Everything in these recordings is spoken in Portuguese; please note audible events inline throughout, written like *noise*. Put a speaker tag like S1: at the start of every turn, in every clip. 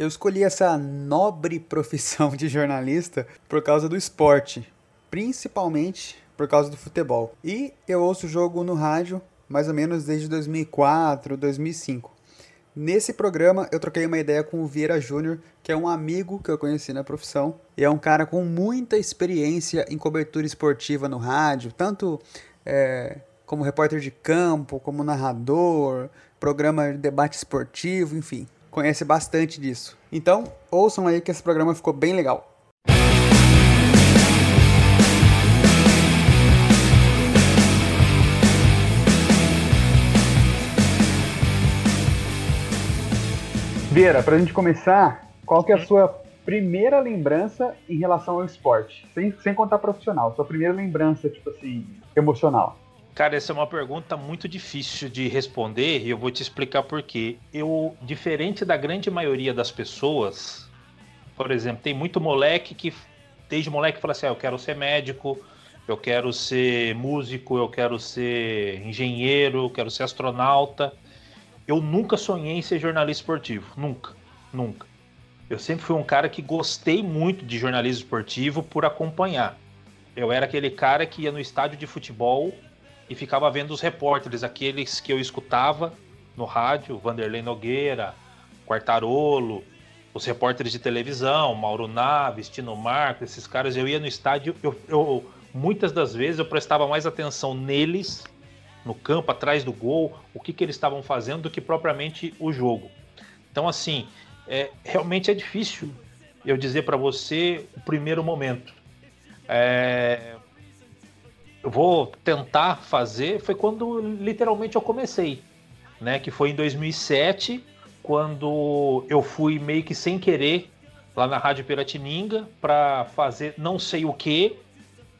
S1: Eu escolhi essa nobre profissão de jornalista por causa do esporte, principalmente por causa do futebol. E eu ouço o jogo no rádio mais ou menos desde 2004, 2005. Nesse programa eu troquei uma ideia com o Vieira Júnior, que é um amigo que eu conheci na profissão e é um cara com muita experiência em cobertura esportiva no rádio, tanto é, como repórter de campo, como narrador, programa de debate esportivo, enfim conhece bastante disso. Então, ouçam aí que esse programa ficou bem legal. Vieira, para a gente começar, qual que é a sua primeira lembrança em relação ao esporte? Sem, sem contar profissional, sua primeira lembrança, tipo assim, emocional.
S2: Cara, essa é uma pergunta muito difícil de responder e eu vou te explicar por quê. Eu, diferente da grande maioria das pessoas, por exemplo, tem muito moleque que desde moleque fala assim: ah, eu quero ser médico, eu quero ser músico, eu quero ser engenheiro, eu quero ser astronauta. Eu nunca sonhei em ser jornalista esportivo, nunca, nunca. Eu sempre fui um cara que gostei muito de jornalismo esportivo por acompanhar. Eu era aquele cara que ia no estádio de futebol e ficava vendo os repórteres, aqueles que eu escutava no rádio, Vanderlei Nogueira, Quartarolo, os repórteres de televisão, Mauro Naves, Tino Marco, esses caras, eu ia no estádio, eu, eu, muitas das vezes eu prestava mais atenção neles, no campo, atrás do gol, o que, que eles estavam fazendo, do que propriamente o jogo. Então, assim, é, realmente é difícil eu dizer para você o primeiro momento. É, eu vou tentar fazer foi quando literalmente eu comecei, né? Que foi em 2007, quando eu fui meio que sem querer lá na Rádio Piratininga para fazer não sei o que.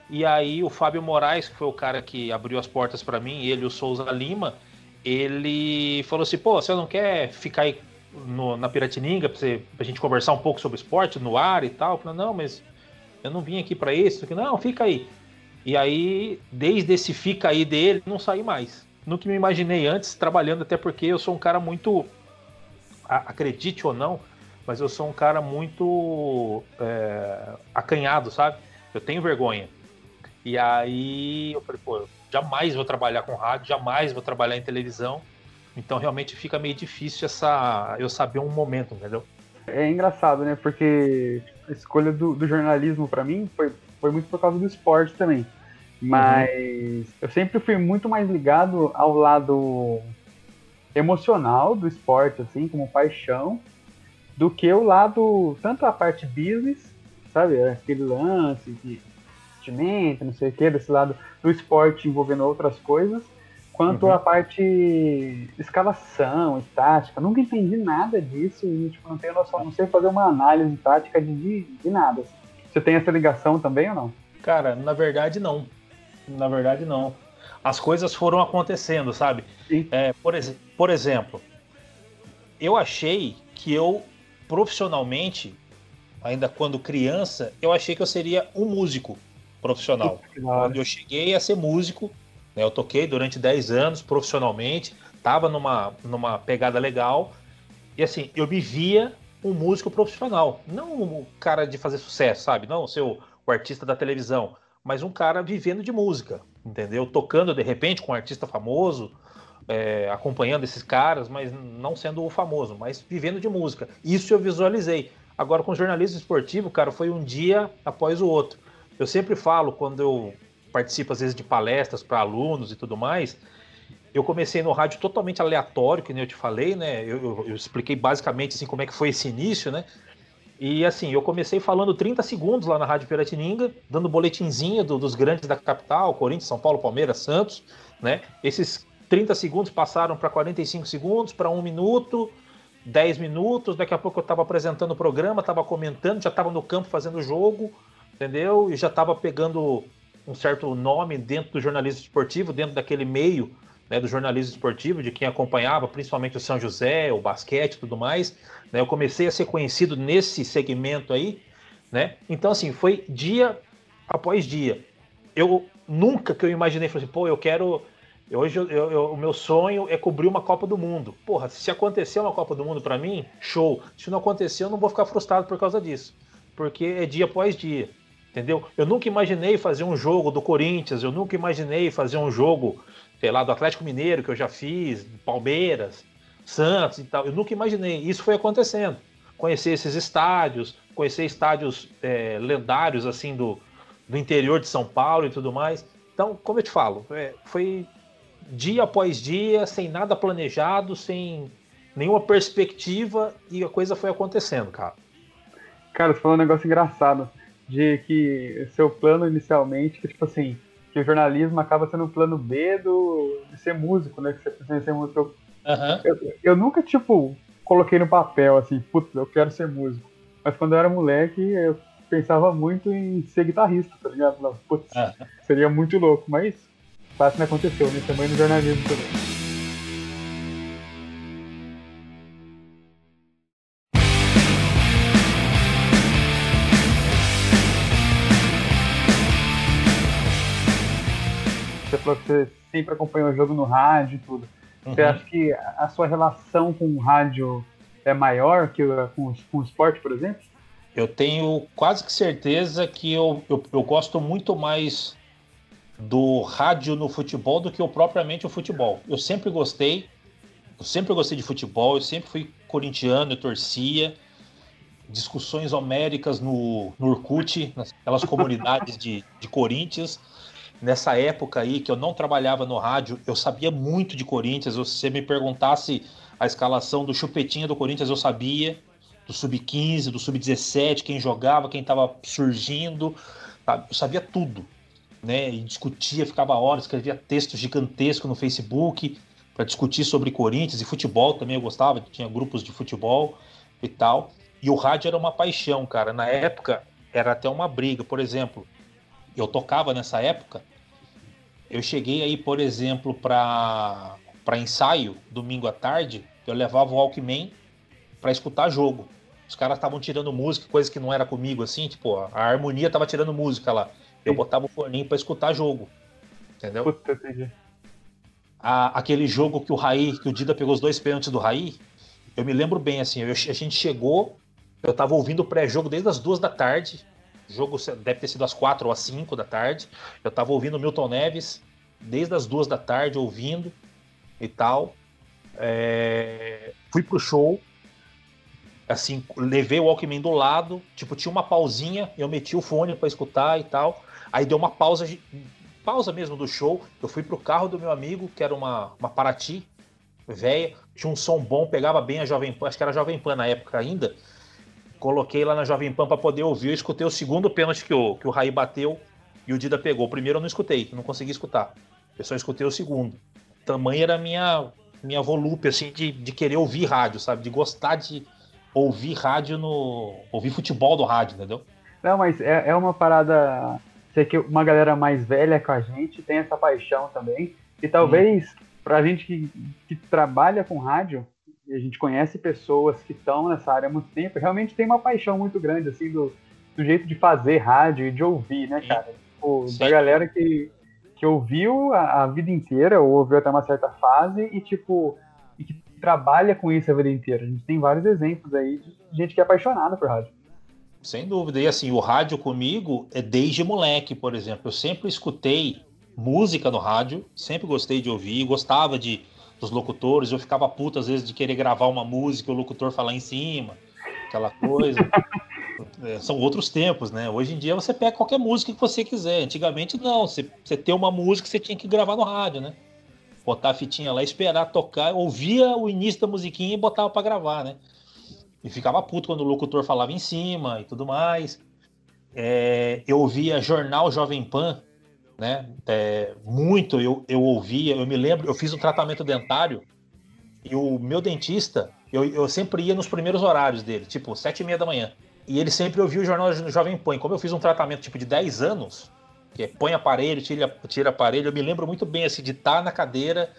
S2: E aí o Fábio Moraes, que foi o cara que abriu as portas para mim, ele o Souza Lima, ele falou assim: pô, você não quer ficar aí no, na Piratininga pra, você, pra gente conversar um pouco sobre esporte no ar e tal? Eu falei, não, mas eu não vim aqui para isso. Não, fica aí. E aí, desde esse fica aí dele, não saí mais. Nunca me imaginei antes trabalhando, até porque eu sou um cara muito. Acredite ou não, mas eu sou um cara muito é, acanhado, sabe? Eu tenho vergonha. E aí eu falei, pô, jamais vou trabalhar com rádio, jamais vou trabalhar em televisão. Então realmente fica meio difícil essa eu saber um momento, entendeu?
S1: É engraçado, né? Porque a escolha do, do jornalismo para mim foi foi muito por causa do esporte também. Mas uhum. eu sempre fui muito mais ligado ao lado emocional do esporte, assim, como paixão, do que o lado, tanto a parte business, sabe, aquele lance de investimento, não sei o que, desse lado do esporte envolvendo outras coisas, quanto uhum. a parte escalação, estática. Nunca entendi nada disso e tipo, não tenho noção, não sei fazer uma análise tática de, de, de nada. Assim. Você tem essa ligação também ou não?
S2: Cara, na verdade não. Na verdade não. As coisas foram acontecendo, sabe? É, por, ex por exemplo, eu achei que eu profissionalmente, ainda quando criança, eu achei que eu seria um músico profissional. Quando eu cheguei a ser músico, né, eu toquei durante 10 anos profissionalmente, tava numa, numa pegada legal, e assim, eu me via um músico profissional. Não um cara de fazer sucesso, sabe? Não ser o, o artista da televisão, mas um cara vivendo de música, entendeu? Tocando de repente com um artista famoso, é, acompanhando esses caras, mas não sendo o famoso, mas vivendo de música. Isso eu visualizei. Agora, com jornalismo esportivo, cara, foi um dia após o outro. Eu sempre falo, quando eu participo, às vezes, de palestras para alunos e tudo mais, eu comecei no rádio totalmente aleatório, que nem eu te falei, né? Eu, eu, eu, expliquei basicamente assim como é que foi esse início, né? E assim, eu comecei falando 30 segundos lá na Rádio Piratininga, dando boletinzinho do, dos grandes da capital, Corinthians, São Paulo, Palmeiras, Santos, né? Esses 30 segundos passaram para 45 segundos, para um minuto, 10 minutos, daqui a pouco eu estava apresentando o programa, estava comentando, já estava no campo fazendo o jogo, entendeu? E já estava pegando um certo nome dentro do jornalismo esportivo, dentro daquele meio né, do jornalismo esportivo, de quem acompanhava, principalmente o São José, o basquete e tudo mais. Né, eu comecei a ser conhecido nesse segmento aí, né? Então, assim, foi dia após dia. Eu nunca que eu imaginei, falei assim, pô, eu quero Hoje eu, eu, o meu sonho é cobrir uma Copa do Mundo. Porra, se acontecer uma Copa do Mundo para mim, show. Se não acontecer, eu não vou ficar frustrado por causa disso. Porque é dia após dia. Entendeu? Eu nunca imaginei fazer um jogo do Corinthians, eu nunca imaginei fazer um jogo, sei lá, do Atlético Mineiro, que eu já fiz, Palmeiras, Santos e tal. Eu nunca imaginei. Isso foi acontecendo. Conhecer esses estádios, conhecer estádios é, lendários, assim, do, do interior de São Paulo e tudo mais. Então, como eu te falo, é, foi dia após dia, sem nada planejado, sem nenhuma perspectiva e a coisa foi acontecendo, cara.
S1: Cara, você falou um negócio engraçado de que seu plano inicialmente, que tipo assim, que o jornalismo acaba sendo um plano B do, de ser músico, né? Que você precisa ser músico. Uhum. Eu, eu, nunca, tipo, coloquei no papel assim, putz, eu quero ser músico. Mas quando eu era moleque, eu pensava muito em ser guitarrista, tá ligado? Putz, uhum. seria muito louco, mas quase não aconteceu, né? Também no jornalismo também. Você sempre acompanhou o jogo no rádio e tudo. Uhum. Você acha que a sua relação com o rádio é maior que com, com o esporte, por exemplo?
S2: Eu tenho quase que certeza que eu, eu, eu, gosto muito mais do rádio no futebol do que eu propriamente o futebol. Eu sempre gostei, eu sempre gostei de futebol, eu sempre fui corintiano, eu torcia. Discussões homéricas no, no Orkut, naquelas comunidades de, de Corinthians nessa época aí que eu não trabalhava no rádio, eu sabia muito de Corinthians. Se você me perguntasse a escalação do chupetinha do Corinthians, eu sabia. Do sub-15, do sub-17, quem jogava, quem estava surgindo. Eu sabia tudo. Né? E discutia, ficava horas, escrevia texto gigantesco no Facebook para discutir sobre Corinthians e futebol também eu gostava, tinha grupos de futebol e tal. E o rádio era uma paixão, cara. Na época era até uma briga. Por exemplo, eu tocava nessa época eu cheguei aí, por exemplo, para ensaio, domingo à tarde, eu levava o Walkman para escutar jogo. Os caras estavam tirando música, coisa que não era comigo, assim, tipo, a harmonia tava tirando música lá. Eu botava o foninho para escutar jogo. Entendeu? Puta, entendi. A, aquele jogo que o Raí, que o Dida pegou os dois pênaltis do Raí, eu me lembro bem, assim, eu, a gente chegou, eu tava ouvindo o pré-jogo desde as duas da tarde, jogo deve ter sido às quatro ou às cinco da tarde. Eu tava ouvindo Milton Neves desde as duas da tarde, ouvindo e tal. É... Fui pro show. Assim, levei o Walkman do lado. Tipo, tinha uma pausinha. Eu meti o fone para escutar e tal. Aí deu uma pausa, pausa mesmo do show. Eu fui pro carro do meu amigo, que era uma, uma Paraty velha. Tinha um som bom, pegava bem a Jovem Pan. Acho que era Jovem Pan na época ainda coloquei lá na Jovem Pan para poder ouvir. Eu escutei o segundo pênalti que o, que o Raí bateu e o Dida pegou. O primeiro eu não escutei, não consegui escutar. Eu só escutei o segundo. Tamanho era a minha, minha volúpia, assim, de, de querer ouvir rádio, sabe? De gostar de ouvir rádio no. ouvir futebol do rádio, entendeu?
S1: Não, mas é, é uma parada. Sei que uma galera mais velha com a gente tem essa paixão também. E talvez, hum. pra gente que, que trabalha com rádio, e a gente conhece pessoas que estão nessa área há muito tempo, realmente tem uma paixão muito grande, assim, do, do jeito de fazer rádio e de ouvir, né, cara? Tipo, da galera que, que ouviu a, a, vida inteira, ou ouviu até uma certa fase, e, tipo, e que trabalha com isso a vida inteira. A gente tem vários exemplos aí de gente que é apaixonada por rádio.
S2: Sem dúvida. E assim, o rádio comigo é desde moleque, por exemplo. Eu sempre escutei música no rádio, sempre gostei de ouvir, gostava de dos locutores. Eu ficava puto às vezes de querer gravar uma música e o locutor falar em cima, aquela coisa. *laughs* é, são outros tempos, né? Hoje em dia você pega qualquer música que você quiser. Antigamente não, você, você ter uma música você tinha que gravar no rádio, né? Botar a fitinha lá, esperar tocar, ouvia o início da musiquinha e botava para gravar, né? E ficava puto quando o locutor falava em cima e tudo mais. É, eu ouvia Jornal Jovem Pan, né? É, muito eu, eu ouvia, eu me lembro, eu fiz um tratamento dentário e o meu dentista, eu, eu sempre ia nos primeiros horários dele, tipo sete e meia da manhã. E ele sempre ouvia o jornal Jovem Pan. Como eu fiz um tratamento tipo de 10 anos, que é põe aparelho, tira, tira aparelho, eu me lembro muito bem assim, de estar na cadeira,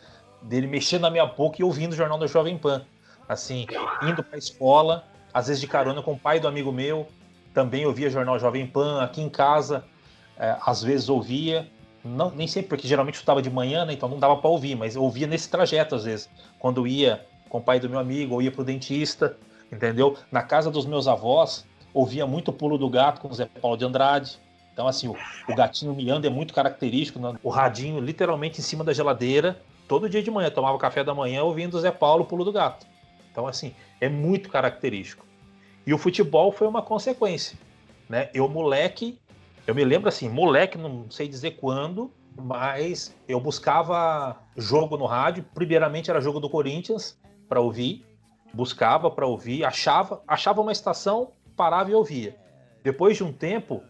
S2: dele mexendo na minha boca e ouvindo o jornal do Jovem Pan. Assim, indo para a escola, às vezes de carona com o pai do amigo meu, também ouvia jornal Jovem Pan, aqui em casa, é, às vezes ouvia. Não, nem sempre, porque geralmente estava de manhã, né? Então não dava para ouvir, mas eu ouvia nesse trajeto às vezes. Quando ia com o pai do meu amigo, ou ia pro dentista, entendeu? Na casa dos meus avós, ouvia muito o pulo do gato com o Zé Paulo de Andrade. Então, assim, o, o gatinho miando é muito característico. Né? O radinho literalmente em cima da geladeira, todo dia de manhã. Tomava café da manhã ouvindo o Zé Paulo, o pulo do gato. Então, assim, é muito característico. E o futebol foi uma consequência. Né? Eu, moleque, eu me lembro assim, moleque, não sei dizer quando, mas eu buscava jogo no rádio. Primeiramente era jogo do Corinthians para ouvir, buscava para ouvir, achava, achava uma estação, parava e ouvia. Depois de um tempo,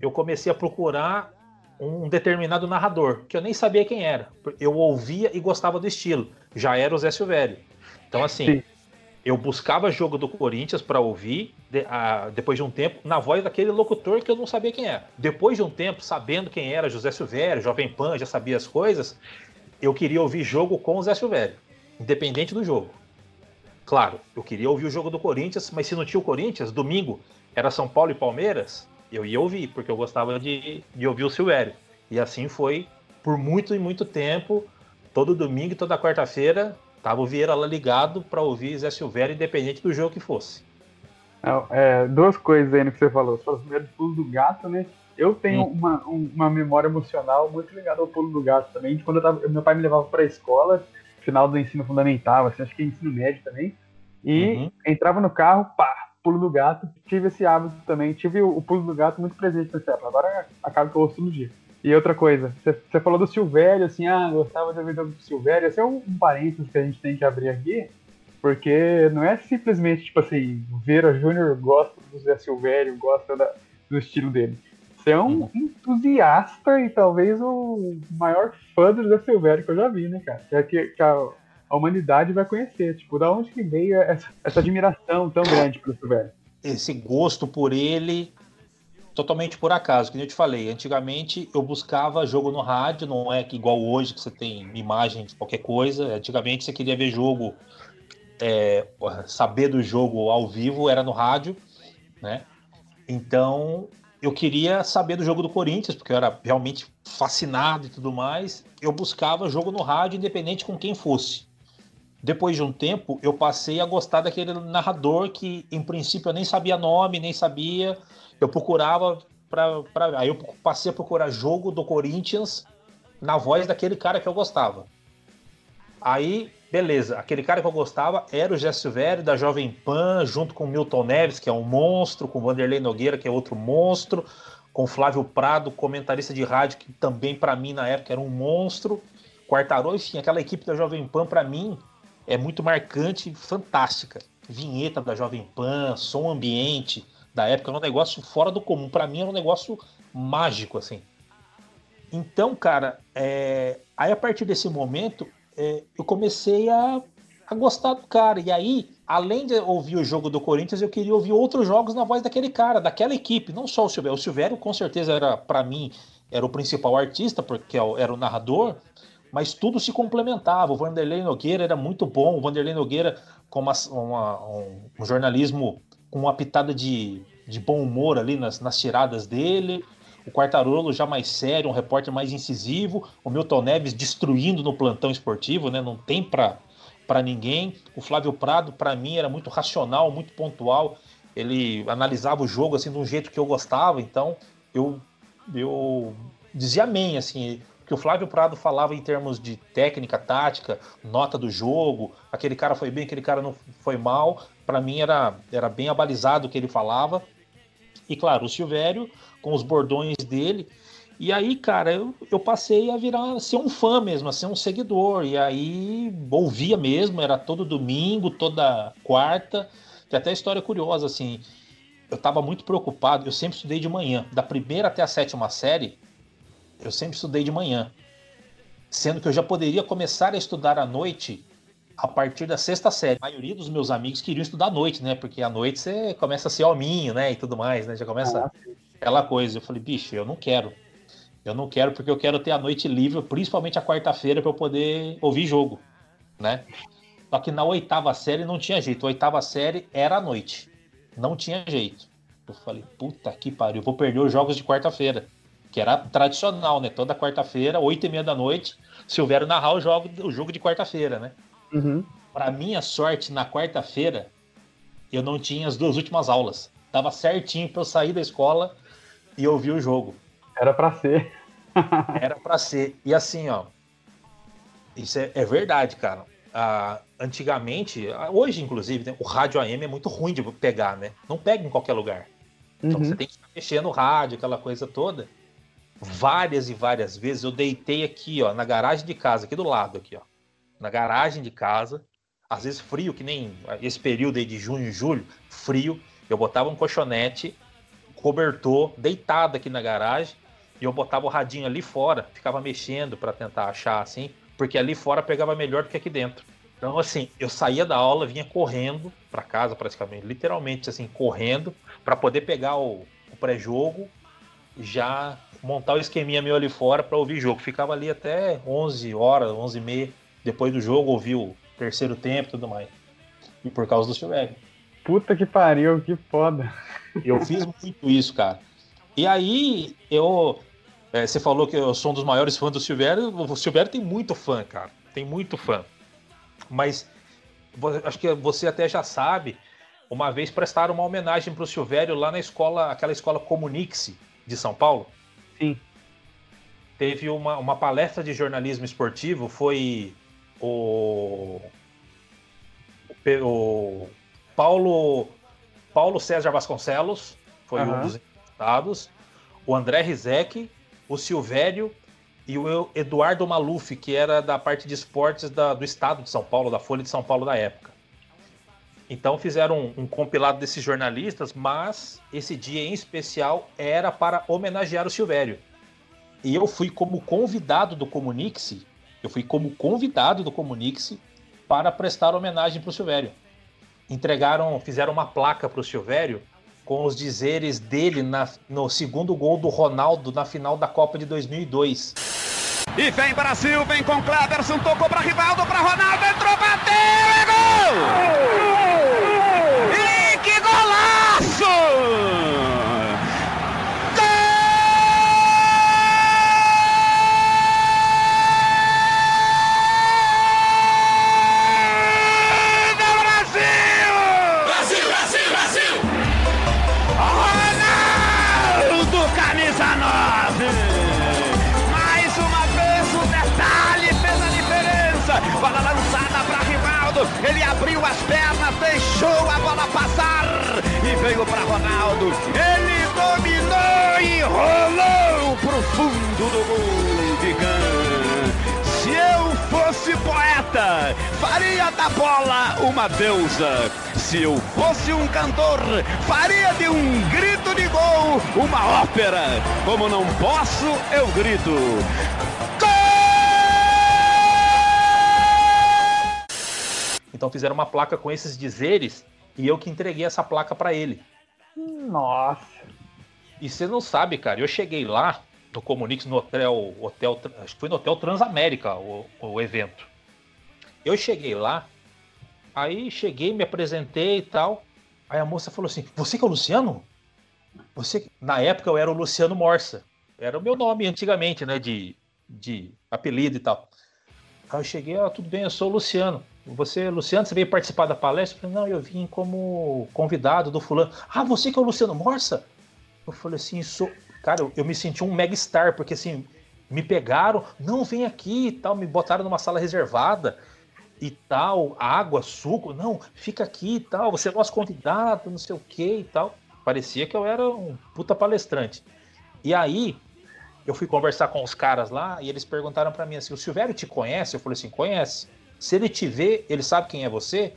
S2: eu comecei a procurar um determinado narrador, que eu nem sabia quem era. Eu ouvia e gostava do estilo. Já era o Zé Silvério. Então, assim, Sim. Eu buscava jogo do Corinthians para ouvir, de, a, depois de um tempo, na voz daquele locutor que eu não sabia quem era. Depois de um tempo, sabendo quem era José Silvério, Jovem Pan, já sabia as coisas, eu queria ouvir jogo com o Zé Silvério, independente do jogo. Claro, eu queria ouvir o jogo do Corinthians, mas se não tinha o Corinthians, domingo era São Paulo e Palmeiras, eu ia ouvir, porque eu gostava de, de ouvir o Silvério. E assim foi por muito e muito tempo, todo domingo e toda quarta-feira, tava o Vieira lá ligado para ouvir Zé Silvério, independente do jogo que fosse.
S1: É, duas coisas aí no que você falou. Você falou primeiro do pulo do gato, né? Eu tenho hum. uma, uma memória emocional muito ligada ao pulo do gato também, de quando eu tava, meu pai me levava para a escola, final do ensino fundamental, assim, acho que ensino médio também, e uhum. entrava no carro, pá, pulo do gato. Tive esse hábito também, tive o, o pulo do gato muito presente nessa época. Agora acaba que eu ouço no dia. E outra coisa, você falou do Silvério, assim, ah, gostava de ouvir do Silvério. Esse é um, um parênteses que a gente tem que abrir aqui, porque não é simplesmente, tipo assim, Vera Júnior gosta do Zé Silvério, gosta da, do estilo dele. Você é um uhum. entusiasta e talvez o maior fã do Zé Silvério que eu já vi, né, cara? É que, que a, a, humanidade vai conhecer. Tipo, da onde que veio essa, essa admiração tão grande pelo Silvério?
S2: Esse gosto por ele totalmente por acaso, que eu te falei. Antigamente eu buscava jogo no rádio, não é igual hoje que você tem imagem de qualquer coisa. Antigamente você queria ver jogo, é, saber do jogo ao vivo era no rádio, né? Então eu queria saber do jogo do Corinthians, porque eu era realmente fascinado e tudo mais. Eu buscava jogo no rádio, independente com quem fosse. Depois de um tempo, eu passei a gostar daquele narrador que, em princípio, eu nem sabia nome, nem sabia. Eu procurava para. Aí eu passei a procurar jogo do Corinthians na voz daquele cara que eu gostava. Aí, beleza, aquele cara que eu gostava era o Jesse Silvério, da Jovem Pan, junto com o Milton Neves, que é um monstro, com o Vanderlei Nogueira, que é outro monstro, com Flávio Prado, comentarista de rádio, que também para mim na época era um monstro. Quartarol, enfim, aquela equipe da Jovem Pan para mim é muito marcante, fantástica. Vinheta da Jovem Pan, som ambiente da época, era um negócio fora do comum. Para mim era um negócio mágico, assim. Então, cara, é... aí a partir desse momento é, eu comecei a, a gostar do cara. E aí, além de ouvir o jogo do Corinthians, eu queria ouvir outros jogos na voz daquele cara, daquela equipe, não só o Silvério. O Silvério, com certeza, era, para mim, era o principal artista, porque é era o narrador, mas tudo se complementava. O Vanderlei Nogueira era muito bom, o Vanderlei Nogueira com uma, uma, um, um, jornalismo com uma pitada de, de bom humor ali nas, nas tiradas dele o Quartarolo já mais sério, um repórter mais incisivo, o Milton Neves destruindo no plantão esportivo, né? Não tem para para ninguém. O Flávio Prado, para mim, era muito racional, muito pontual. Ele analisava o jogo assim de um jeito que eu gostava, então eu eu dizia amém assim, que o Flávio Prado falava em termos de técnica, tática, nota do jogo, aquele cara foi bem, aquele cara não foi mal. Para mim era era bem abalizado o que ele falava. E claro, o Silvério com os bordões dele. E aí, cara, eu, eu passei a virar, ser um fã mesmo, a ser um seguidor. E aí, ouvia mesmo, era todo domingo, toda quarta. Tem até história curiosa, assim. Eu estava muito preocupado, eu sempre estudei de manhã. Da primeira até a sétima série, eu sempre estudei de manhã. Sendo que eu já poderia começar a estudar à noite a partir da sexta série. A maioria dos meus amigos queriam estudar à noite, né? Porque à noite você começa a ser hominho, né? E tudo mais, né? Já começa. Ah, aquela coisa. Eu falei, bicho, eu não quero. Eu não quero porque eu quero ter a noite livre, principalmente a quarta-feira, para eu poder ouvir jogo, né? Só que na oitava série não tinha jeito. A oitava série era a noite. Não tinha jeito. Eu falei, puta que pariu, vou perder os jogos de quarta-feira. que era tradicional, né? Toda quarta-feira, oito e meia da noite, Silvério narrar o jogo, o jogo de quarta-feira, né?
S1: Uhum.
S2: Para minha sorte, na quarta-feira, eu não tinha as duas últimas aulas. Tava certinho para eu sair da escola e ouvir o jogo.
S1: Era para ser. *laughs*
S2: Era para ser. E assim, ó, isso é, é verdade, cara. Ah, antigamente, hoje inclusive, né, o rádio AM é muito ruim de pegar, né? Não pega em qualquer lugar. Então uhum. você tem que mexer no rádio, aquela coisa toda. Várias e várias vezes eu deitei aqui, ó, na garagem de casa, aqui do lado, aqui, ó. Na garagem de casa, às vezes frio, que nem esse período aí de junho e julho, frio. Eu botava um colchonete, cobertor, deitado aqui na garagem, e eu botava o radinho ali fora, ficava mexendo para tentar achar assim, porque ali fora pegava melhor do que aqui dentro. Então, assim, eu saía da aula, vinha correndo para casa, praticamente, literalmente, assim, correndo, para poder pegar o, o pré-jogo, já montar o esqueminha meu ali fora para ouvir jogo. Ficava ali até 11 horas, 11 e meia, depois do jogo, ouvir o terceiro tempo e tudo mais. E por causa do Silvério.
S1: Puta que pariu, que foda.
S2: Eu fiz muito isso, cara. E aí, eu. É, você falou que eu sou um dos maiores fãs do Silvério. O Silvério tem muito fã, cara. Tem muito fã. Mas acho que você até já sabe. Uma vez prestaram uma homenagem para o Silvério lá na escola, aquela escola Comunix de São Paulo.
S1: Sim.
S2: Teve uma, uma palestra de jornalismo esportivo, foi o, o Paulo, Paulo César Vasconcelos, foi uhum. um dos entrevistados, o André Rizek, o Silvério e o Eduardo Maluf, que era da parte de esportes da, do estado de São Paulo, da Folha de São Paulo da época. Então fizeram um, um, compilado desses jornalistas, mas esse dia em especial era para homenagear o Silvério. E eu fui como convidado do Comunix, eu fui como convidado do Comunix para prestar homenagem para o Silvério. Entregaram, fizeram uma placa para o Silvério com os dizeres dele na, no segundo gol do Ronaldo na final da Copa de 2002.
S3: E vem Brasil, vem com Cleberson, tocou para Rivaldo, para Ronaldo, entrou, bateu, é gol! Abriu as pernas, deixou a bola passar e veio para Ronaldo. Ele dominou e rolou pro fundo do gol Se eu fosse poeta, faria da bola uma deusa. Se eu fosse um cantor, faria de um grito de gol uma ópera. Como não posso, eu grito.
S2: Então fizeram uma placa com esses dizeres e eu que entreguei essa placa para ele.
S1: Nossa.
S2: E você não sabe, cara, eu cheguei lá no Comunix, no hotel, hotel acho que foi no Hotel Transamérica o, o evento. Eu cheguei lá, aí cheguei, me apresentei e tal. Aí a moça falou assim: Você que é o Luciano? Você, na época eu era o Luciano Morsa. Era o meu nome antigamente, né? De, de apelido e tal. Aí eu cheguei, ah, tudo bem, eu sou o Luciano. Você, Luciano, você veio participar da palestra? Eu falei, não, eu vim como convidado do fulano. Ah, você que é o Luciano Morsa? Eu falei assim, sou. Cara, eu, eu me senti um mega star, porque assim, me pegaram, não, vem aqui e tal, me botaram numa sala reservada e tal, água, suco, não, fica aqui e tal, você é nosso convidado, não sei o que e tal. Parecia que eu era um puta palestrante. E aí, eu fui conversar com os caras lá e eles perguntaram para mim assim: o Silvério te conhece? Eu falei assim: conhece. Se ele te vê, ele sabe quem é você?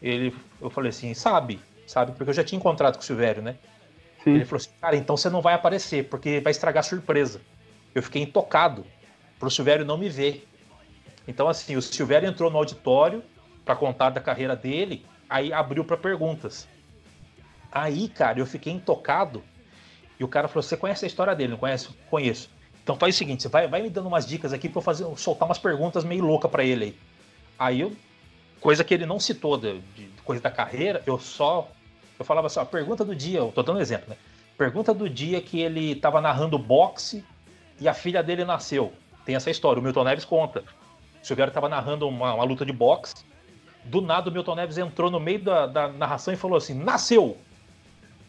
S2: Ele, eu falei assim: sabe, sabe, porque eu já tinha encontrado com o Silvério, né? Sim. Ele falou assim: cara, então você não vai aparecer, porque vai estragar a surpresa. Eu fiquei intocado pro Silvério não me ver. Então, assim, o Silvério entrou no auditório para contar da carreira dele, aí abriu para perguntas. Aí, cara, eu fiquei intocado e o cara falou: Você conhece a história dele? Não conhece? Conheço. Então faz o seguinte: você vai, vai me dando umas dicas aqui pra eu fazer, soltar umas perguntas meio louca para ele aí. Aí eu, coisa que ele não citou de, de, coisa da carreira, eu só. Eu falava assim: a pergunta do dia, eu tô dando um exemplo, né? Pergunta do dia que ele estava narrando boxe e a filha dele nasceu. Tem essa história, o Milton Neves conta. O Silvério estava narrando uma, uma, luta de boxe. Do nada o Milton Neves entrou no meio da, da narração e falou assim: nasceu!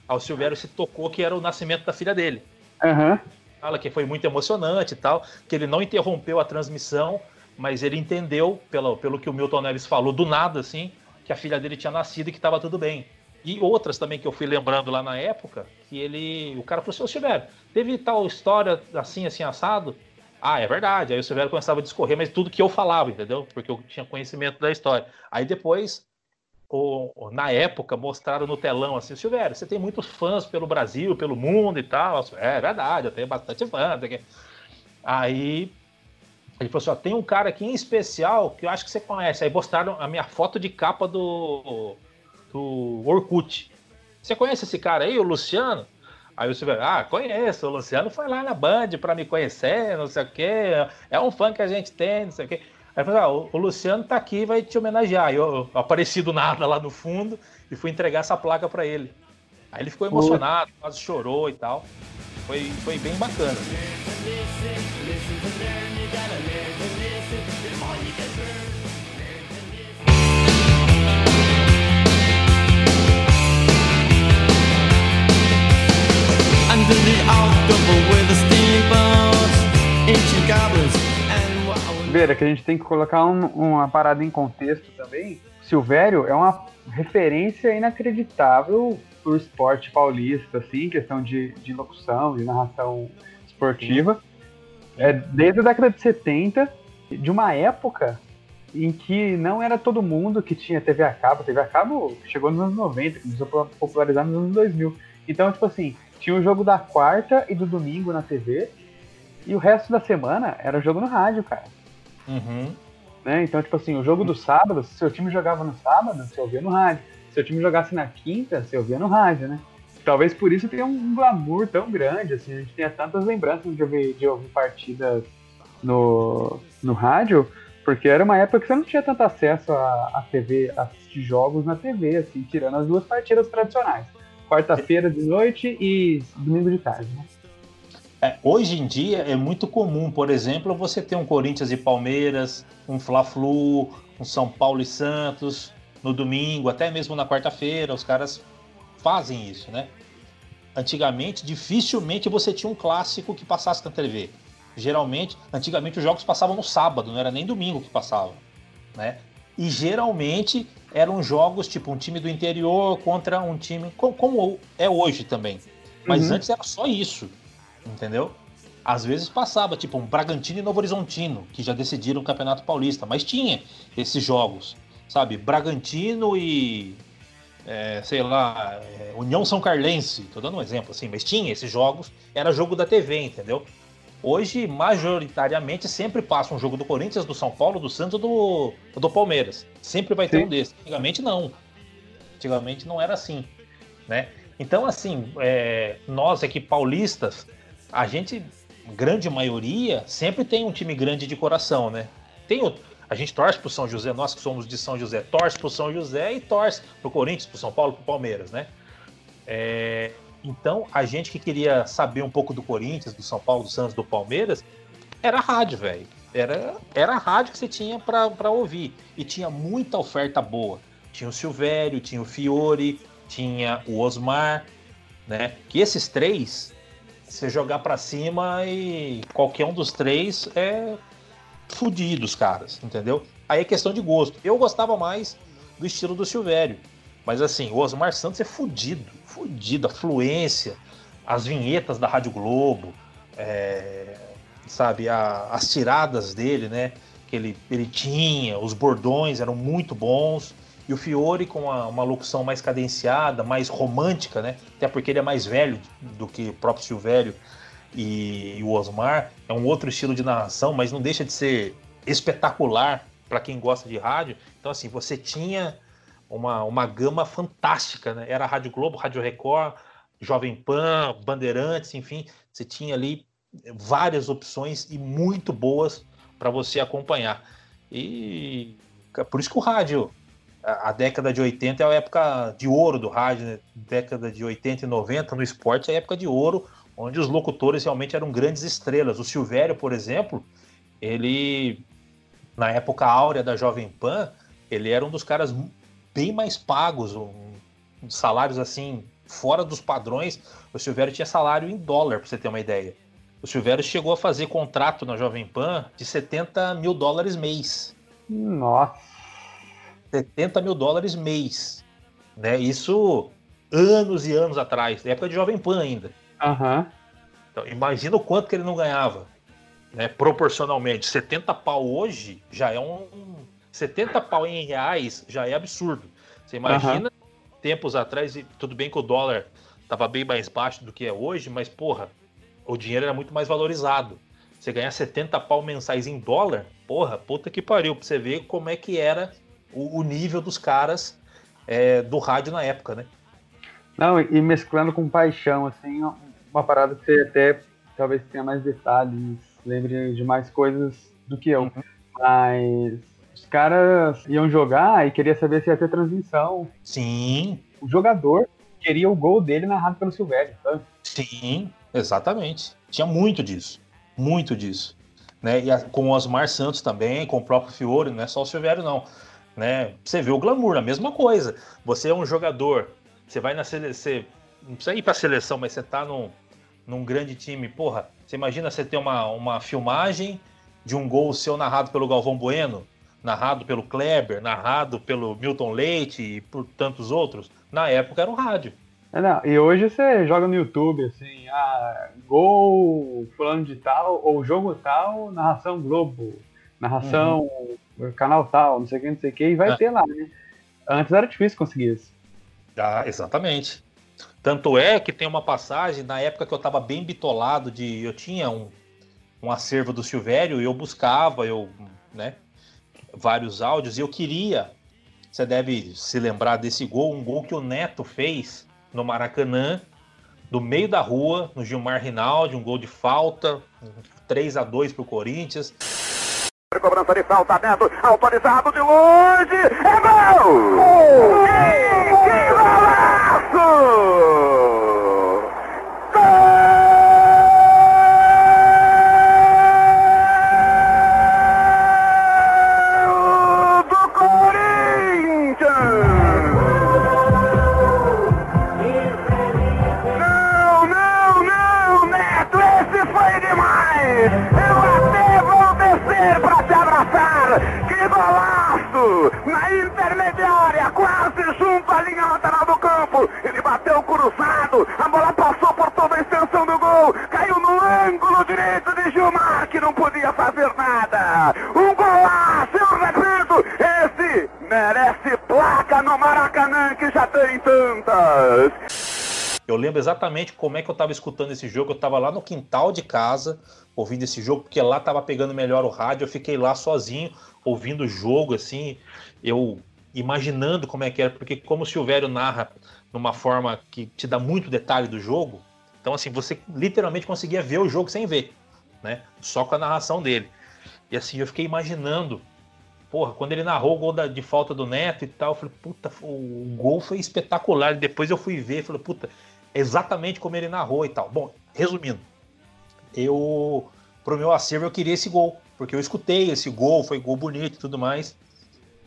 S2: Aí o Silvério se tocou que era o nascimento da filha dele.
S1: Uhum.
S2: Fala que foi muito emocionante e tal, que ele não interrompeu a transmissão, mas ele entendeu, pelo, pelo que o Milton Neves falou, do nada, assim, que a filha dele tinha nascido e que estava tudo bem. E outras também que eu fui lembrando lá na época, que ele. O cara falou assim, ô Silvério, teve tal história assim, assim, assado? Ah, é verdade. Aí o Silvério começava a discorrer, mas tudo que eu falava, entendeu? Porque eu tinha conhecimento da história. Aí depois, o, na época, mostraram no telão assim, Silvério, você tem muitos fãs pelo Brasil, pelo mundo e tal. É, é verdade, eu tenho bastante fãs. Aí ele falou assim: ó, tem um cara aqui em especial que eu acho que você conhece. Aí mostraram a minha foto de capa do do Orkut. Você conhece esse cara aí, o Luciano? Aí você vai, ah, conheço, o Luciano foi lá na Band para me conhecer, não sei o quê, é um fã que a gente tem, não sei o quê. Aí eu falei, ah, o Luciano tá aqui vai te homenagear. Eu, eu apareci do nada lá no fundo e fui entregar essa placa para ele. Aí ele ficou emocionado, quase chorou e tal. Foi, foi bem bacana.
S1: Vera, que a gente tem que colocar um, uma parada em contexto também. Silvério é uma referência inacreditável pro esporte paulista, assim, questão de, de locução, de narração esportiva. É, desde a década de 70, de uma época em que não era todo mundo que tinha TV a cabo. TV a cabo chegou nos anos 90, começou a popularizar nos anos 2000. Então, tipo assim, tinha o jogo da quarta e do domingo na TV. E o resto da semana era jogo no rádio, cara.
S2: Uhum.
S1: Né? Então, tipo assim, o jogo do sábado, se seu time jogava no sábado, você ouvia no rádio. Se seu time jogasse na quinta, você ouvia no rádio, né? Talvez por isso tenha um glamour tão grande, assim, a gente tenha tantas lembranças de ouvir, de ouvir partidas no, no rádio, porque era uma época que você não tinha tanto acesso a, a TV, a assistir jogos na TV, assim, tirando as duas partidas tradicionais quarta-feira de noite e domingo de tarde, né?
S2: É, hoje em dia é muito comum, por exemplo, você ter um Corinthians e Palmeiras, um Fla-Flu, um São Paulo e Santos no domingo, até mesmo na quarta-feira, os caras fazem isso, né? Antigamente, dificilmente você tinha um clássico que passasse na TV. Geralmente, antigamente os jogos passavam no sábado, não era nem domingo que passavam, né? E geralmente eram jogos tipo um time do interior contra um time como, é hoje também. Mas uhum. antes era só isso, entendeu? Às vezes passava, tipo um Bragantino e Novo Horizontino, que já decidiram o Campeonato Paulista, mas tinha esses jogos, sabe? Bragantino e é, sei lá, é, União São Carlense, tô dando um exemplo assim, mas tinha esses jogos, era jogo da TV, entendeu? Hoje, majoritariamente, sempre passa um jogo do Corinthians, do São Paulo, do Santos do, do Palmeiras. Sempre vai ter Sim. um desses. Antigamente não. Antigamente não era assim. Né? Então, assim, é, nós aqui paulistas, a gente, grande maioria, sempre tem um time grande de coração, né? Tem o, a gente torce pro São José, nós que somos de São José, torce pro São José e torce pro Corinthians, pro São Paulo, pro Palmeiras, né? É, então, a gente que queria saber um pouco do Corinthians, do São Paulo, do Santos, do Palmeiras, era rádio, velho. Era, era a rádio que você tinha para ouvir. E tinha muita oferta boa. Tinha o Silvério, tinha o Fiore, tinha o Osmar, né? Que esses três, você jogar para cima e qualquer um dos três é fudido os caras, entendeu? Aí é questão de gosto. Eu gostava mais do estilo do Silvério. Mas assim, o Osmar Santos é fudido fodida, a fluência, as vinhetas da Rádio Globo, é, sabe, a, as tiradas dele, né? Que ele, ele tinha, os bordões eram muito bons. E o Fiore com uma, uma locução mais cadenciada, mais romântica, né? Até porque ele é mais velho do que o próprio Silvério e, e o Osmar. É um outro estilo de narração, mas não deixa de ser espetacular para quem gosta de rádio. Então, assim, você tinha uma, uma gama fantástica, né? Era Rádio Globo, Rádio Record, Jovem Pan, Bandeirantes, enfim, você tinha ali várias opções e muito boas para você acompanhar. E por isso que o rádio, a, a, década de 80 é a época de ouro do rádio, né? década de 80 e 90 no esporte é a época de ouro, onde os locutores realmente eram grandes estrelas. O Silvério, por exemplo, ele, na época áurea da Jovem Pan, ele era um dos caras bem mais pagos, salários assim, fora dos padrões. O Silvério tinha salário em dólar, para você ter uma ideia. O Silvério chegou a fazer contrato na Jovem Pan de 70 mil dólares mês.
S1: Nossa!
S2: 70 mil dólares mês. Né? Isso anos e anos atrás, na época de Jovem Pan ainda.
S1: Uhum.
S2: Então, imagina o quanto que ele não ganhava. Né? Proporcionalmente. 70 pau hoje já é um. 70 pau em reais já é absurdo. Você imagina uhum. tempos atrás, e tudo bem que o dólar estava bem mais baixo do que é hoje, mas porra, o dinheiro era muito mais valorizado. Você ganhar 70 pau mensais em dólar, porra, puta que pariu, pra você ver como é que era o, o nível dos caras é, do rádio na época, né?
S1: Não, e mesclando com paixão, assim, uma parada que você até talvez tenha mais detalhes, lembre de mais coisas do que eu. Uhum. Mas os caras iam jogar e queria saber se ia ter transmissão.
S2: Sim.
S1: O jogador queria o gol dele narrado pelo Silvério, sabe?
S2: Sim. Exatamente. Tinha muito disso. Muito disso. Né? E a, com o Osmar Santos também, com o próprio Fiore, não é só o Silvério, não. Né? Você vê o glamour, a mesma coisa. Você é um jogador, você vai na seleção, não precisa ir para a seleção, mas você está num, num grande time. Porra, você imagina você ter uma, uma filmagem de um gol seu narrado pelo Galvão Bueno, narrado pelo Kleber, narrado pelo Milton Leite e por tantos outros. Na época era um rádio.
S1: É, não, e hoje você joga no YouTube, assim, ah, gol fulano de tal, ou jogo tal, narração Globo, narração uhum. canal tal, não sei o que, não sei o que, e vai é. ter lá, né? Antes era difícil conseguir isso.
S2: Ah, exatamente. Tanto é que tem uma passagem, na época que eu estava bem bitolado de. Eu tinha um, um acervo do Silvério e eu buscava, eu, né, vários áudios, e eu queria. Você deve se lembrar desse gol, um gol que o Neto fez no Maracanã, do meio da rua, no Gilmar Rinaldi, um gol de falta, 3 a 2 para o Corinthians.
S4: Cobrança de falta, Neto, autorizado de longe, é gol! que golaço! Eu
S2: lembro exatamente como é que eu estava escutando esse jogo. Eu estava lá no quintal de casa, ouvindo esse jogo, porque lá estava pegando melhor o rádio. Eu fiquei lá sozinho, ouvindo o jogo, assim, eu imaginando como é que era, porque como o Silvério narra numa forma que te dá muito detalhe do jogo, então assim, você literalmente conseguia ver o jogo sem ver, né? Só com a narração dele. E assim, eu fiquei imaginando, porra, quando ele narrou o gol da, de falta do Neto e tal, eu falei, puta, o gol foi espetacular. E depois eu fui ver, falei, puta, exatamente como ele narrou e tal. Bom, resumindo, eu pro meu acervo eu queria esse gol porque eu escutei esse gol, foi gol bonito e tudo mais.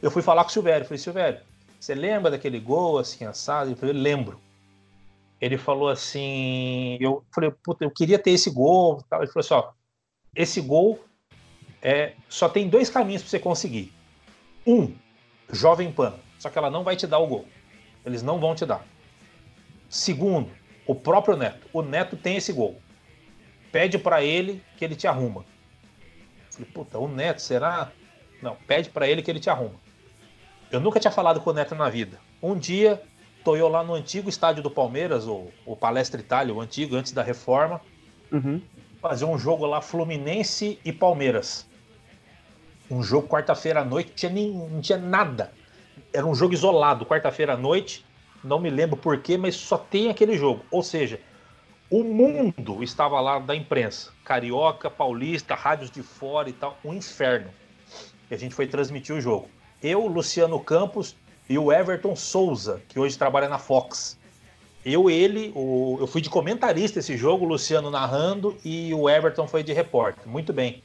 S2: Eu fui falar com o Silvério, falei, Silvério, você lembra daquele gol assim, assado? Eu falei, lembro. Ele falou assim, eu falei, puta, eu queria ter esse gol. Ele falou assim, ó, esse gol é, só tem dois caminhos para você conseguir. Um, Jovem Pan, só que ela não vai te dar o gol. Eles não vão te dar. Segundo, o próprio Neto. O Neto tem esse gol. Pede para ele que ele te arruma. Falei, puta, o Neto, será? Não, pede para ele que ele te arruma. Eu nunca tinha falado com o Neto na vida. Um dia, tô eu lá no antigo estádio do Palmeiras, o, o Palestra Itália, o antigo, antes da reforma,
S1: uhum.
S2: fazer um jogo lá Fluminense e Palmeiras. Um jogo quarta-feira à noite, tinha nem, não tinha nada. Era um jogo isolado, quarta-feira à noite, não me lembro porquê, mas só tem aquele jogo. Ou seja, o mundo estava lá da imprensa. Carioca, paulista, rádios de fora e tal. Um inferno. E a gente foi transmitir o jogo. Eu, Luciano Campos e o Everton Souza, que hoje trabalha na Fox. Eu, ele, o, eu fui de comentarista esse jogo, o Luciano narrando e o Everton foi de repórter. Muito bem.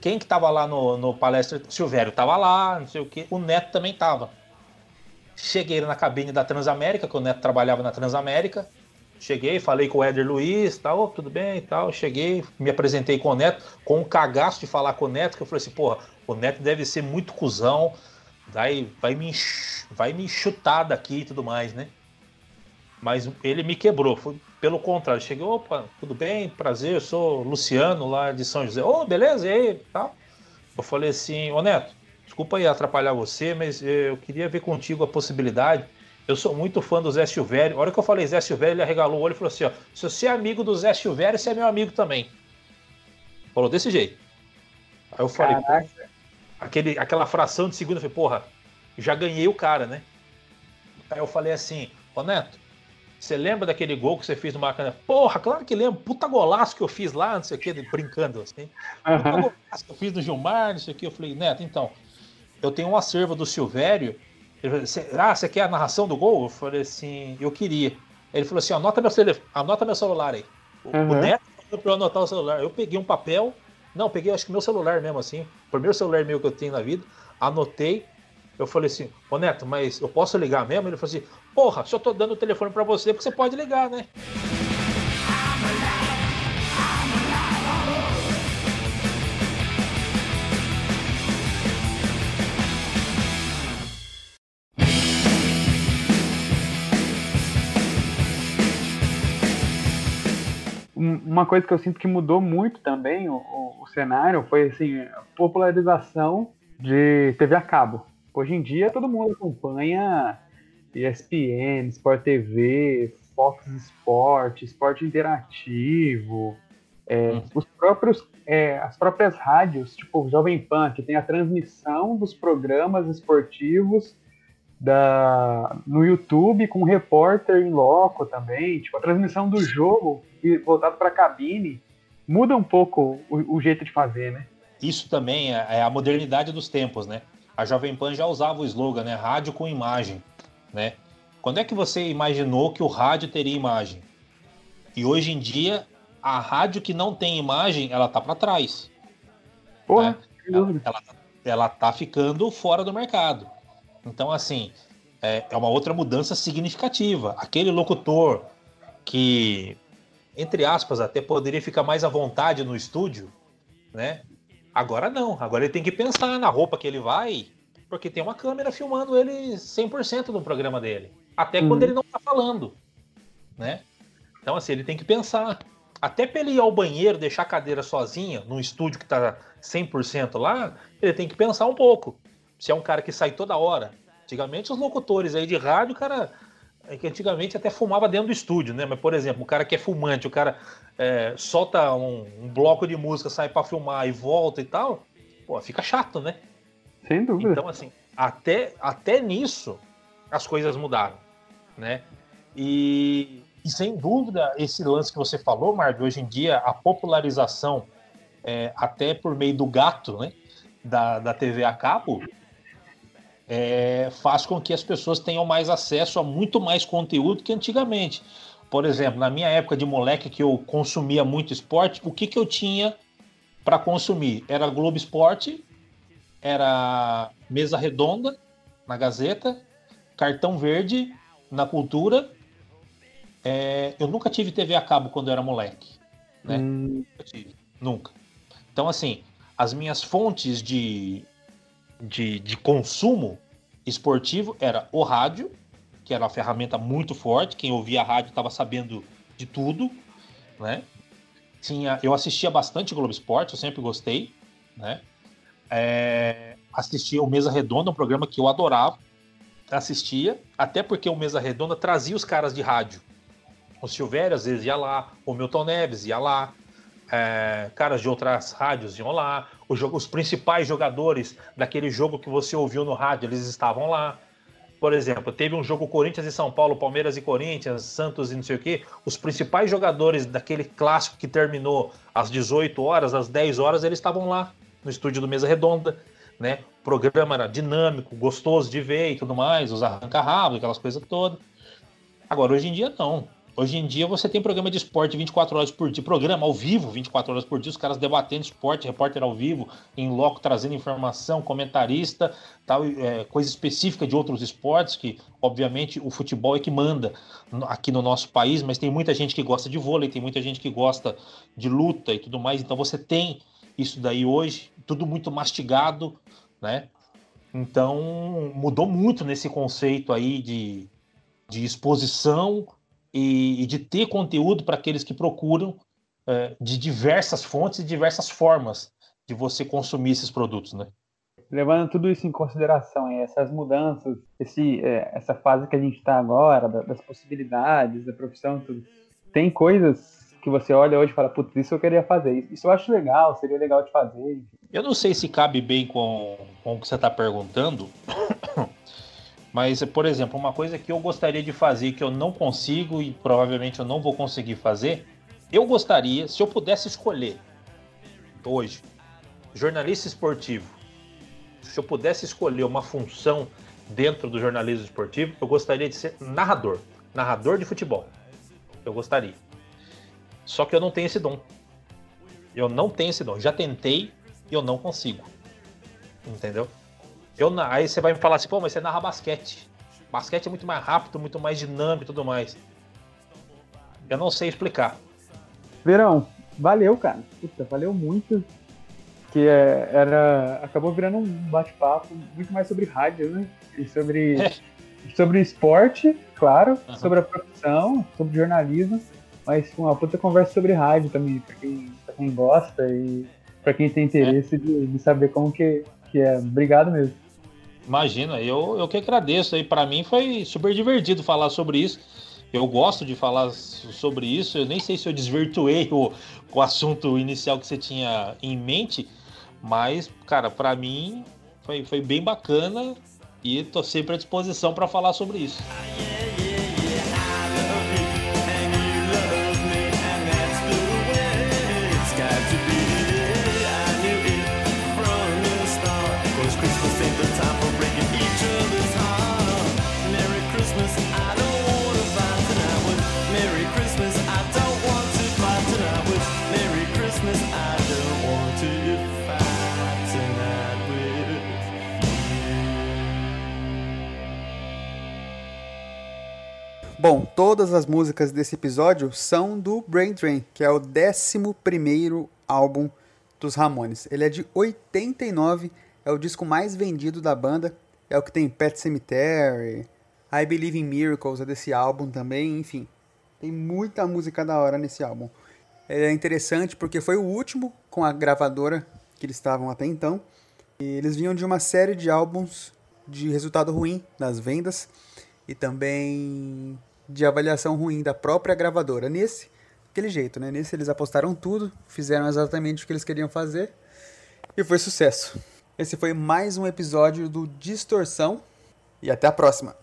S2: Quem que tava lá no, no palestra? Silvério tava lá, não sei o quê. O Neto também tava. Cheguei na cabine da Transamérica, que o Neto trabalhava na Transamérica. Cheguei, falei com o Éder Luiz, tal, tudo bem e tal. Cheguei, me apresentei com o Neto, com um cagaço de falar com o Neto, que eu falei assim, porra, o Neto deve ser muito cuzão, vai, vai, me, vai me chutar daqui e tudo mais, né? Mas ele me quebrou, foi pelo contrário. Cheguei, opa, tudo bem, prazer, eu sou Luciano lá de São José. Ô, oh, beleza, e aí? Tal. Eu falei assim, ô Neto, desculpa aí atrapalhar você, mas eu queria ver contigo a possibilidade. Eu sou muito fã do Zé Silvério. A hora que eu falei Zé Silvério, ele arregalou o olho e falou assim: ó, se você é amigo do Zé Silvério, você é meu amigo também. Falou desse jeito. Aí eu falei, aquele, aquela fração de segundo, eu falei, porra, já ganhei o cara, né? Aí eu falei assim, ô Neto, você lembra daquele gol que você fez no Maracanã? Porra, claro que lembro. Puta golaço que eu fiz lá, não sei o que, brincando assim. Puta uhum. golaço que eu fiz no Gilmar, não sei o que. Eu falei, Neto, então, eu tenho um acervo do Silvério. Ele falou, ah, você quer a narração do gol? Eu falei assim, eu queria. Ele falou assim, anota meu, anota meu celular aí. Uhum. O Neto falou pra eu anotar o celular. Eu peguei um papel, não, peguei acho que meu celular mesmo assim, o primeiro celular meu que eu tenho na vida, anotei, eu falei assim, ô Neto, mas eu posso ligar mesmo? Ele falou assim, porra, eu tô dando o telefone para você, porque você pode ligar, né?
S1: Uma coisa que eu sinto que mudou muito também o, o, o cenário foi assim, a popularização de TV a cabo. Hoje em dia todo mundo acompanha ESPN, Sport TV, Fox Sport, Esporte Interativo, é, hum. os próprios, é, as próprias rádios, tipo o Jovem Pan, que tem a transmissão dos programas esportivos da, no YouTube com repórter em loco também, tipo a transmissão do jogo voltado para a cabine muda um pouco o, o, jeito de fazer, né?
S2: Isso também é, é a modernidade dos tempos, né? A Jovem Pan já usava o slogan, né? Rádio com imagem, né? Quando é que você imaginou que o rádio teria imagem? E hoje em dia, a rádio que não tem imagem, ela tá para trás.
S1: Porra, né?
S2: ela, ela, ela tá ficando fora do mercado. Então, assim, é, é uma outra mudança significativa. Aquele locutor que, entre aspas, até poderia ficar mais à vontade no estúdio, né? Agora não, agora ele tem que pensar na roupa que ele vai, porque tem uma câmera filmando ele 100% no programa dele. Até quando ele não tá falando, né? Então, assim, ele tem que pensar. Até para ele ir ao banheiro, deixar a cadeira sozinha, num estúdio que tá 100% lá, ele tem que pensar um pouco. Se é um cara que sai toda hora. Antigamente, os locutores aí de rádio, cara, é que antigamente até fumava dentro do estúdio, né? Mas, por exemplo, o cara que é fumante, o cara é, solta um, um, bloco de música, sai para filmar e volta e tal, pô, fica chato, né?
S1: Sem dúvida.
S2: Então, assim, até, até nisso as coisas mudaram, né? E, e sem dúvida, esse lance que você falou, Marvel, hoje em dia, a popularização, é, até por meio do gato, né? Da, da TV a cabo, é, faz com que as pessoas tenham mais acesso a muito mais conteúdo que antigamente. Por exemplo, na minha época de moleque que eu consumia muito esporte, o que, que eu tinha para consumir? Era Globo Esporte, era Mesa Redonda na Gazeta, Cartão Verde na Cultura. É, eu nunca tive TV a cabo quando eu era moleque. Né? Hum. Nunca tive, nunca. Então, assim, as minhas fontes de, de, de consumo esportivo era o rádio, que era uma ferramenta muito forte. Quem ouvia a rádio estava sabendo de tudo, né? Tinha, eu assistia bastante Globo Esporte, eu sempre gostei, né? É, assistia o Mesa Redonda, um programa que eu adorava, assistia, até porque o Mesa Redonda trazia os caras de rádio. O Silvério às vezes ia lá, o Milton Neves ia lá, é, caras de outras rádios iam lá, os principais jogadores daquele jogo que você ouviu no rádio, eles estavam lá. Por exemplo, teve um jogo Corinthians e São Paulo, Palmeiras e Corinthians, Santos e não sei o quê. Os principais jogadores daquele clássico que terminou às 18 horas, às 10 horas, eles estavam lá no estúdio do Mesa Redonda, né? programa era dinâmico, gostoso de ver e tudo mais, os arranca-rabos, aquelas coisas todas. Agora, hoje em dia, não. Hoje em dia você tem programa de esporte 24 horas por dia, programa ao vivo 24 horas por dia, os caras debatendo esporte, repórter ao vivo, em loco trazendo informação, comentarista, tal, é, coisa específica de outros esportes, que obviamente o futebol é que manda aqui no nosso país, mas tem muita gente que gosta de vôlei, tem muita gente que gosta de luta e tudo mais, então você tem isso daí hoje, tudo muito mastigado, né? Então mudou muito nesse conceito aí de, de exposição e, e de ter conteúdo para aqueles que procuram é, de diversas fontes e diversas formas de você consumir esses produtos, né?
S1: Levando tudo isso em consideração, essas mudanças, esse, é, essa fase que a gente está agora, das possibilidades, da profissão, tudo, tem coisas que você olha hoje e fala, putz, isso eu queria fazer, isso eu acho legal, seria legal de fazer.
S2: Eu não sei se cabe bem com, com o que você está perguntando, Mas, por exemplo, uma coisa que eu gostaria de fazer que eu não consigo e provavelmente eu não vou conseguir fazer, eu gostaria, se eu pudesse escolher hoje, jornalista esportivo, se eu pudesse escolher uma função dentro do jornalismo esportivo, eu gostaria de ser narrador, narrador de futebol. Eu gostaria. Só que eu não tenho esse dom. Eu não tenho esse dom. Já tentei e eu não consigo. Entendeu? Eu, aí você vai me falar assim, pô, mas você narra basquete. Basquete é muito mais rápido, muito mais dinâmico e tudo mais. Eu não sei explicar.
S1: Verão, valeu, cara. Puta, valeu muito. Que é, era. Acabou virando um bate-papo muito mais sobre rádio, né? E sobre. É. *laughs* Sobre esporte, claro, uhum. sobre a profissão, sobre jornalismo, mas uma puta conversa sobre rádio também, pra quem, pra quem gosta e pra quem tem interesse é. de, de saber como que, que é. Obrigado mesmo.
S2: Imagina, eu, eu que agradeço aí. Para mim foi super divertido falar sobre isso. Eu gosto de falar sobre isso. Eu nem sei se eu desvirtuei o, o assunto inicial que você tinha em mente, mas, cara, para mim foi, foi bem bacana e tô sempre à disposição para falar sobre isso.
S5: Todas as músicas desse episódio são do Brain Drain, que é o 11 álbum dos Ramones. Ele é de 89, é o disco mais vendido da banda, é o que tem Pet Cemetery, I Believe in Miracles é desse álbum também, enfim. Tem muita música da hora nesse álbum. Ele é interessante porque foi o último com a gravadora que eles estavam até então. E eles vinham de uma série de álbuns de resultado ruim nas vendas e também de avaliação ruim da própria gravadora. Nesse, aquele jeito, né? Nesse eles apostaram tudo, fizeram exatamente o que eles queriam fazer e foi sucesso. Esse foi mais um episódio do Distorção e até a próxima.